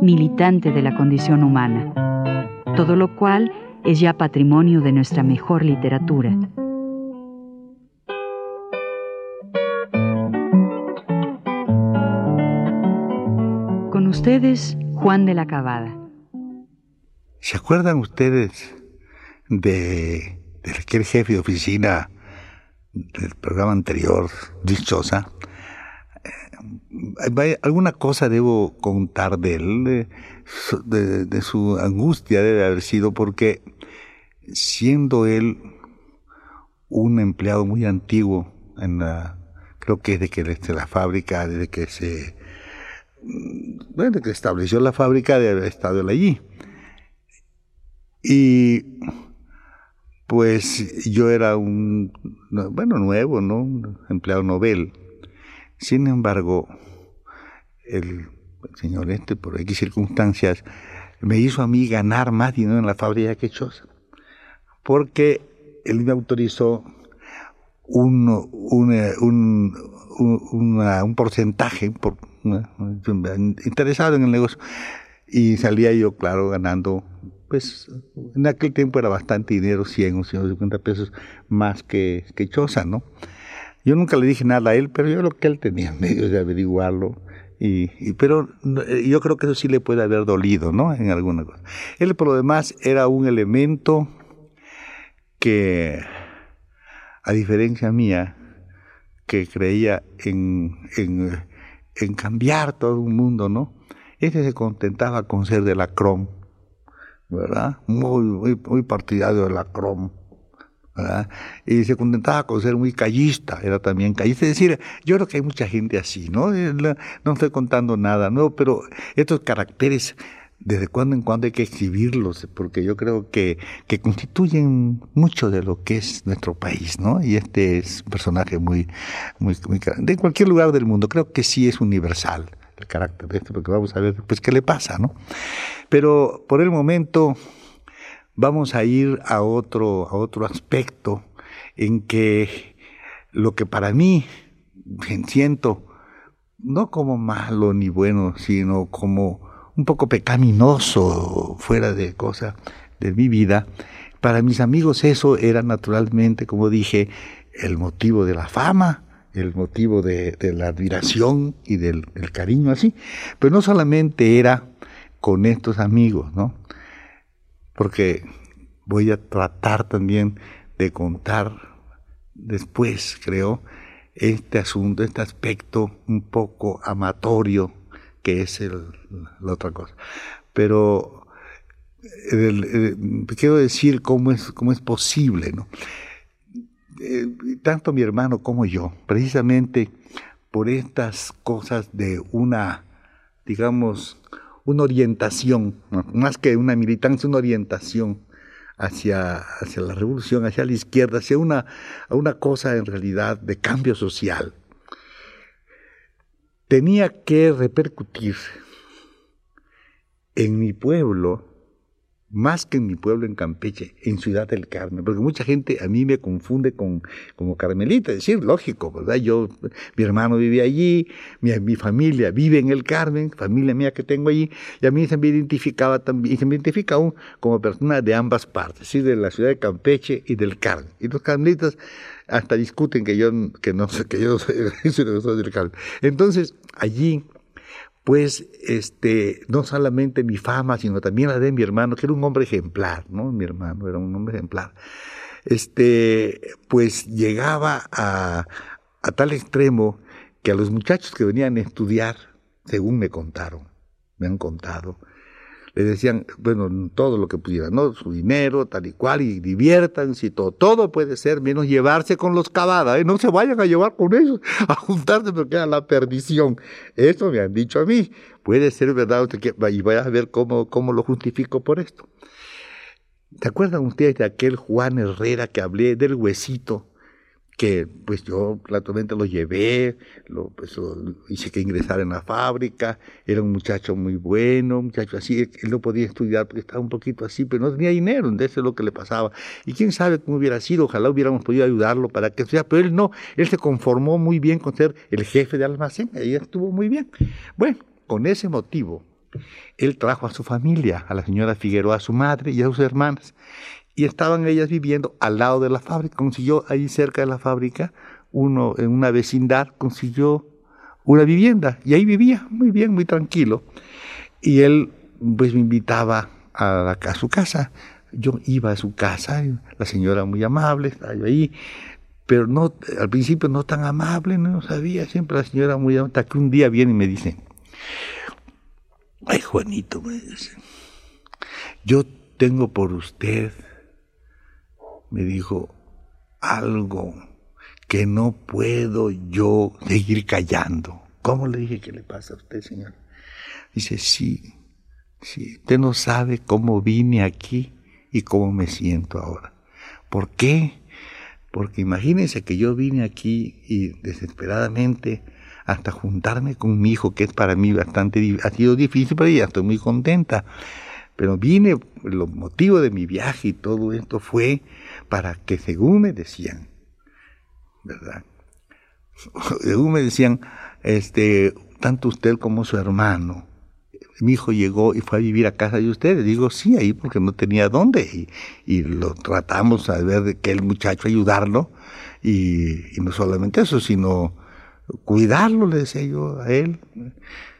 militante de la condición humana, todo lo cual es ya patrimonio de nuestra mejor literatura. Con ustedes, Juan de la Cabada. ¿Se acuerdan ustedes de, de aquel jefe de oficina del programa anterior, Dichosa, alguna cosa debo contar de él, de, su angustia debe haber sido porque siendo él un empleado muy antiguo en la, creo que desde que desde la fábrica, desde que se, bueno, desde que estableció la fábrica de haber estado él allí. Y pues yo era un, bueno, nuevo, ¿no? empleado novel. Sin embargo, el, señor este, por X circunstancias, me hizo a mí ganar más dinero en la fábrica que Chosa. Porque él me autorizó un, un, un, porcentaje por, interesado en el negocio. Y salía yo, claro, ganando pues en aquel tiempo era bastante dinero, 100 o 150 pesos más que, que Choza, ¿no? Yo nunca le dije nada a él, pero yo creo que él tenía medios de averiguarlo. Y, pero eh, yo creo que eso sí le puede haber dolido, ¿no? En alguna cosa. Él, por lo demás, era un elemento que, a diferencia mía, que creía en, en, cambiar todo un mundo, ¿no? Este se contentaba con ser de la CROM ¿verdad? Muy, muy, partidario de la CROM. Y se contentaba con ser muy callista, era también callista. Es decir, yo creo que hay mucha gente así, ¿no? Eh, no estoy contando nada, ¿no? Pero estos caracteres, desde cuando en cuando hay que exhibirlos, porque yo creo que, que constituyen mucho de lo que es nuestro país, ¿no? Y este es un personaje muy, muy, muy, de cualquier lugar del mundo, creo que sí es universal el carácter de esto, porque vamos a ver pues qué le pasa, ¿no? Pero por el momento vamos a ir a otro, a otro aspecto en que lo que para mí siento, no como malo ni bueno, sino como un poco pecaminoso fuera de cosa de mi vida, para mis amigos eso era naturalmente, como dije, el motivo de la fama, el motivo de, la admiración y del, cariño así. Pero no solamente era con estos amigos, ¿no? Porque voy a tratar también de contar después, creo, este asunto, este aspecto un poco amatorio que es el, la otra cosa. Pero quiero decir cómo es, cómo es posible, ¿no? Eh, tanto mi hermano como yo, precisamente por estas cosas de una, digamos, una orientación, más que una militancia, una orientación hacia, hacia la revolución, hacia la izquierda, hacia una, una cosa en realidad de cambio social, tenía que repercutir en mi pueblo más que en mi pueblo en Campeche, en Ciudad del Carmen, porque mucha gente a mí me confunde con como Carmelita, es decir, lógico, ¿verdad? Yo, mi hermano vive allí, mi, mi, familia vive en el Carmen, familia mía que tengo allí, y a mí se me identificaba también, y se me identifica aún como persona de ambas partes, ¿sí? de la ciudad de Campeche y del Carmen. Y los carmelitas hasta discuten que yo, que no que yo soy, soy del Carmen. Entonces, allí pues este, no solamente mi fama, sino también la de mi hermano, que era un hombre ejemplar, ¿no? Mi hermano era un hombre ejemplar. Este, pues llegaba a, a tal extremo que a los muchachos que venían a estudiar, según me contaron, me han contado, le decían, bueno, todo lo que pudieran, ¿no? Su dinero, tal y cual, y diviértanse y todo. Todo puede ser menos llevarse con los cavadas, ¿eh? No se vayan a llevar con ellos, a juntarse porque era la perdición. Eso me han dicho a mí. Puede ser verdad, y voy a ver cómo, cómo lo justifico por esto. ¿Se acuerdan ustedes de aquel Juan Herrera que hablé del huesito? Que pues yo claramente lo llevé, lo, pues, hice que ingresara en la fábrica, era un muchacho muy bueno, un muchacho así, él no podía estudiar porque estaba un poquito así, pero no tenía dinero, entonces es lo que le pasaba. Y quién sabe cómo hubiera sido, ojalá hubiéramos podido ayudarlo para que estudiara, pero él no, él se conformó muy bien con ser el jefe de almacén, ahí estuvo muy bien. Bueno, con ese motivo, él trajo a su familia, a la señora Figueroa, a su madre y a sus hermanas y estaban ellas viviendo al lado de la fábrica. Consiguió ahí cerca de la fábrica, uno en una vecindad, consiguió una vivienda y ahí vivía muy bien, muy tranquilo. Y él pues me invitaba a, su casa. Yo iba a su casa, la señora muy amable, estaba yo ahí, pero no, al principio no tan amable, no sabía, siempre la señora muy amable, hasta que un día viene y me dice, ay Juanito, me dice, yo tengo por usted me dijo algo que no puedo yo seguir callando. ¿Cómo le dije que le pasa a usted, señor? Dice, sí, sí, usted no sabe cómo vine aquí y cómo me siento ahora. ¿Por qué? Porque imagínense que yo vine aquí y desesperadamente hasta juntarme con mi hijo, que es para mí bastante, ha sido difícil, pero ya estoy muy contenta. Pero vine, el motivo de mi viaje y todo esto fue para que según me decían, ¿verdad? Según me decían, este, tanto usted como su hermano, mi hijo llegó y fue a vivir a casa de ustedes. Digo, sí, ahí porque no tenía dónde. Y, lo tratamos a ver de que el muchacho ayudarlo. Y, y, no solamente eso, sino cuidarlo, le decía yo a él.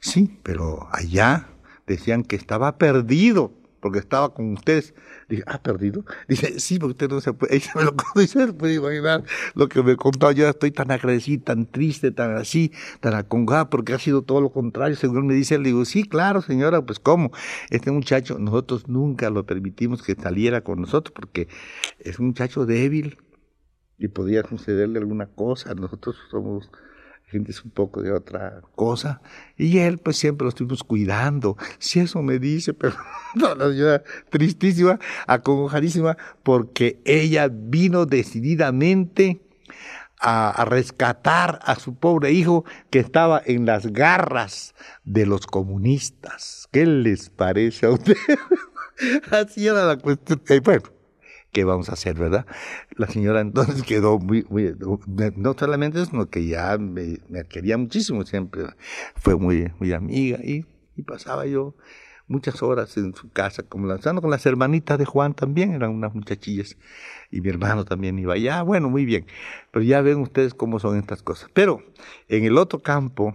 Sí, pero allá decían que estaba perdido, porque estaba con ustedes. Dije, ¿ha perdido? Dice, sí, porque usted no se puede, ella me lo dice, puede imaginar lo que me contó. Yo estoy tan agradecido, tan triste, tan así, tan acongado, porque ha sido todo lo contrario. Según me dice, le digo, sí, claro, señora, pues cómo. Este muchacho, nosotros nunca lo permitimos que saliera con nosotros, porque es un muchacho débil y podía sucederle alguna cosa. Nosotros somos es un poco de otra cosa. Y él, pues siempre lo estuvimos cuidando. Si eso me dice, pero no, la señora tristísima, acongojadísima, porque ella vino decididamente a, a, rescatar a su pobre hijo que estaba en las garras de los comunistas. ¿Qué les parece a ustedes? Así era la cuestión. Eh, bueno, ¿qué vamos a hacer, verdad? La señora entonces quedó muy, muy no solamente eso, sino que ya me, quería muchísimo siempre, fue muy, muy amiga y, pasaba yo muchas horas en su casa, como lanzando con las hermanitas de Juan también, eran unas muchachillas, y mi hermano también iba allá, bueno, muy bien, pero ya ven ustedes cómo son estas cosas. Pero en el otro campo,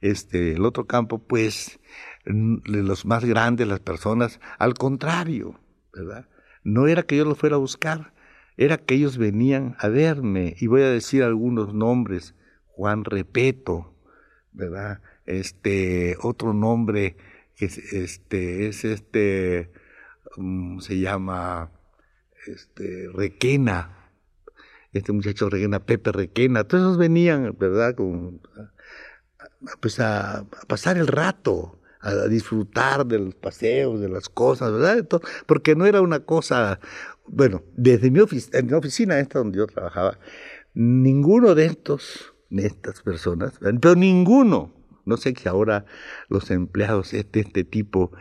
este, el otro campo, pues, los más grandes, las personas, al contrario, ¿verdad? No era que yo los fuera a buscar, era que ellos venían a verme. Y voy a decir algunos nombres. Juan Repeto, ¿verdad? Este, otro nombre que es este, es este, mm, se llama, este, Requena, este muchacho Requena, Pepe Requena, todos esos venían, ¿verdad? Con, pues a pasar el rato, a disfrutar de los paseos, de las cosas, ¿verdad? Porque no era una cosa, bueno, desde mi, oficina, en mi oficina esta donde yo trabajaba, ninguno de estos, de estas personas, pero ninguno, no sé si ahora los empleados de este tipo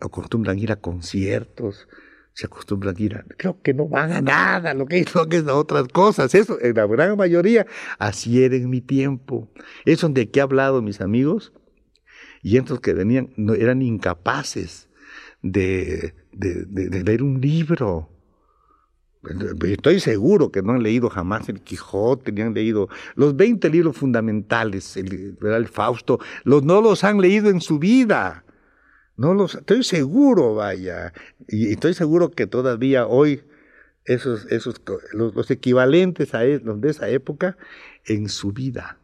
acostumbran ir a conciertos, se acostumbran a ir a, creo que no van a nada, lo que es, lo que es otras cosas, eso, en la gran mayoría, así era en mi tiempo. Eso de que he hablado mis amigos, y estos que venían no, eran incapaces de, leer un libro. Estoy seguro que no han leído jamás el Quijote, ni han leído los 20 libros fundamentales, el, el Fausto, los, no los han leído en su vida. No los, estoy seguro, vaya. Y estoy seguro que todavía hoy esos, esos los, equivalentes a los de esa época en su vida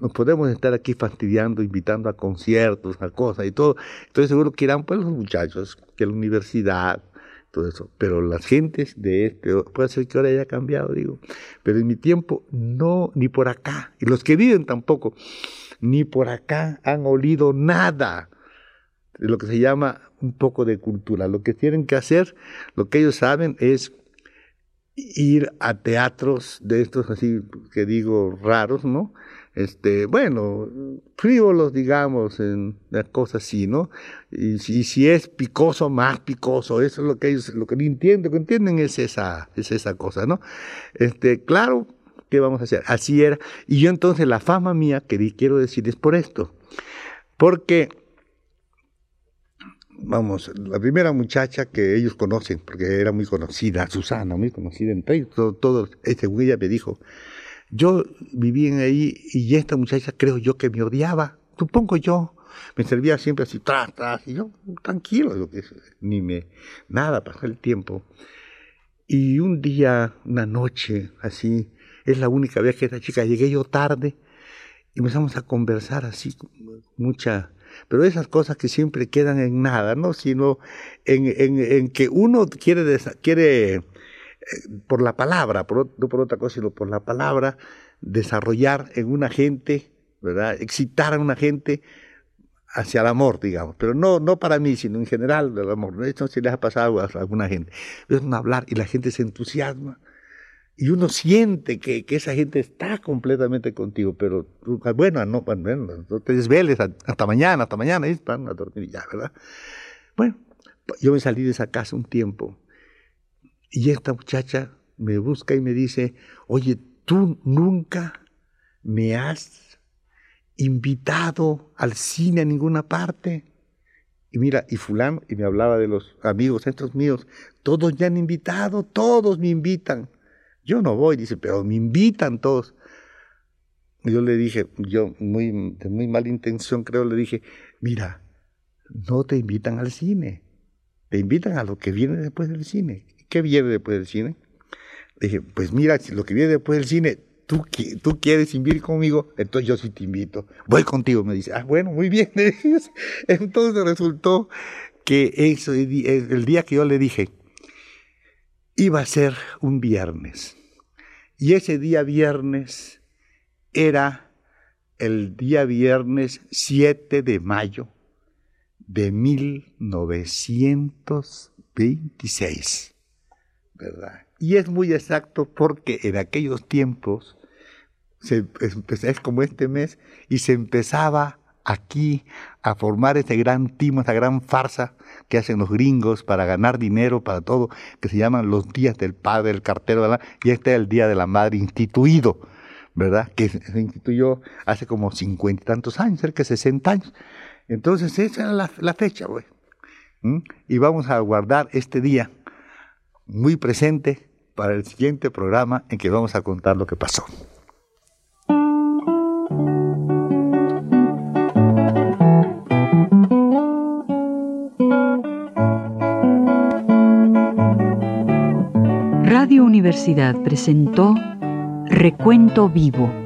nos podemos estar aquí fastidiando, invitando a conciertos, a cosas y todo. Entonces seguro que irán pues los muchachos, que la universidad, todo eso. Pero las gentes de este, puede ser que ahora haya cambiado, digo. Pero en mi tiempo, no, ni por acá. Y los que viven tampoco, ni por acá han olido nada de lo que se llama un poco de cultura. Lo que tienen que hacer, lo que ellos saben es ir a teatros de estos así que digo raros, ¿no? Este, bueno, frívolos, digamos, en las cosas así, ¿no? Y si, es picoso, más picoso, eso es lo que ellos, lo que entienden, que entienden es esa, es esa cosa, ¿no? Este, claro, ¿qué vamos a hacer? Así era. Y yo entonces la fama mía, que quiero decir, es por esto. Porque, vamos, la primera muchacha que ellos conocen, porque era muy conocida, Susana, muy conocida entre ellos, todo, todo, según ella me dijo, yo vivía ahí y esta muchacha creo yo que me odiaba, supongo yo. Me servía siempre así, tras, tras, y yo tranquilo, ni me, nada, pasó el tiempo. Y un día, una noche, así, es la única vez que esta chica llegué yo tarde y empezamos a conversar así, mucha, pero esas cosas que siempre quedan en nada, ¿no? Sino en, en, en que uno quiere, quiere por la palabra, no por otra cosa, sino por la palabra, desarrollar en una gente, ¿verdad? Excitar a una gente hacia el amor, digamos, pero no, no para mí, sino en general del amor. Esto se les ha pasado a alguna gente. Es un hablar y la gente se entusiasma y uno siente que, que, esa gente está completamente contigo, pero bueno, no, bueno, no te desveles hasta mañana, hasta mañana, y van a dormir ya, ¿verdad? Bueno, yo me salí de esa casa un tiempo y esta muchacha me busca y me dice, oye, tú nunca me has invitado al cine a ninguna parte. Y mira, y fulano, y me hablaba de los amigos estos míos, todos ya han invitado, todos me invitan. Yo no voy, dice, pero me invitan todos. yo le dije, yo muy, de muy mala intención creo, le dije, mira, no te invitan al cine, te invitan a lo que viene después del cine. ¿Qué viene después del cine? dije, pues mira, lo que viene después del cine, tú, tú quieres invitar conmigo, entonces yo sí te invito. Voy contigo, me dice. Ah, bueno, muy bien. Entonces resultó que eso, el día que yo le dije, iba a ser un viernes. Y ese día viernes era el día viernes 7 de mayo de 1926. Y es muy exacto porque en aquellos tiempos, se, es como este mes, y se empezaba aquí a formar ese gran timo, esa gran farsa que hacen los gringos para ganar dinero, para todo, que se llaman los días del padre, el cartero, y este es el día de la madre instituido, ¿verdad? Que se instituyó hace como cincuenta y tantos años, cerca de sesenta años. Entonces esa era la, fecha, güey. Y vamos a guardar este día muy presente para el siguiente programa en que vamos a contar lo que pasó. Radio Universidad presentó Recuento Vivo